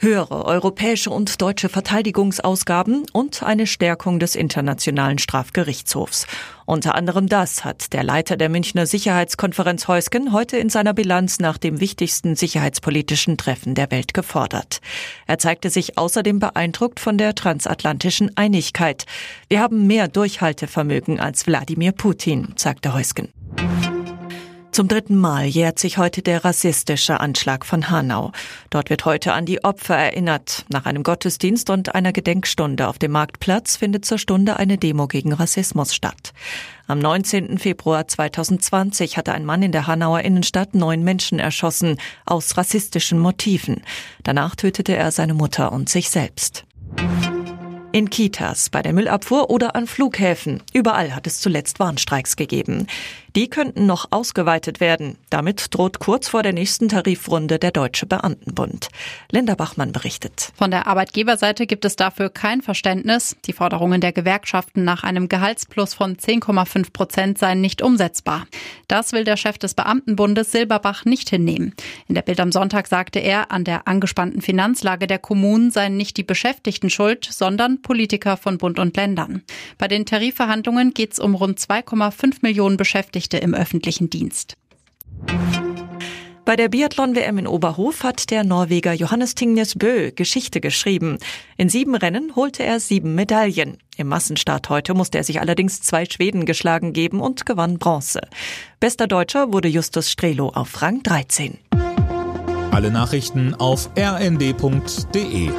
Höhere europäische und deutsche Verteidigungsausgaben und eine Stärkung des Internationalen Strafgerichtshofs. Unter anderem das hat der Leiter der Münchner Sicherheitskonferenz Heusgen heute in seiner Bilanz nach dem wichtigsten sicherheitspolitischen Treffen der Welt gefordert. Er zeigte sich außerdem beeindruckt von der transatlantischen Einigkeit. Wir haben mehr Durchhaltevermögen als Wladimir Putin, sagte Heusgen. Zum dritten Mal jährt sich heute der rassistische Anschlag von Hanau. Dort wird heute an die Opfer erinnert. Nach einem Gottesdienst und einer Gedenkstunde auf dem Marktplatz findet zur Stunde eine Demo gegen Rassismus statt. Am 19. Februar 2020 hatte ein Mann in der Hanauer Innenstadt neun Menschen erschossen, aus rassistischen Motiven. Danach tötete er seine Mutter und sich selbst. In Kitas, bei der Müllabfuhr oder an Flughäfen. Überall hat es zuletzt Warnstreiks gegeben. Die könnten noch ausgeweitet werden. Damit droht kurz vor der nächsten Tarifrunde der Deutsche Beamtenbund. Linda Bachmann berichtet. Von der Arbeitgeberseite gibt es dafür kein Verständnis. Die Forderungen der Gewerkschaften nach einem Gehaltsplus von 10,5 Prozent seien nicht umsetzbar. Das will der Chef des Beamtenbundes Silberbach nicht hinnehmen. In der Bild am Sonntag sagte er, an der angespannten Finanzlage der Kommunen seien nicht die Beschäftigten schuld, sondern Politiker von Bund und Ländern. Bei den Tarifverhandlungen geht es um rund 2,5 Millionen Beschäftigte Beschäftigte im öffentlichen Dienst. Bei der Biathlon-WM in Oberhof hat der Norweger Johannes Tingnes Bö Geschichte geschrieben. In sieben Rennen holte er sieben Medaillen. Im Massenstart heute musste er sich allerdings zwei Schweden geschlagen geben und gewann Bronze. Bester Deutscher wurde Justus Strelo auf Rang 13. Alle Nachrichten auf rnd.de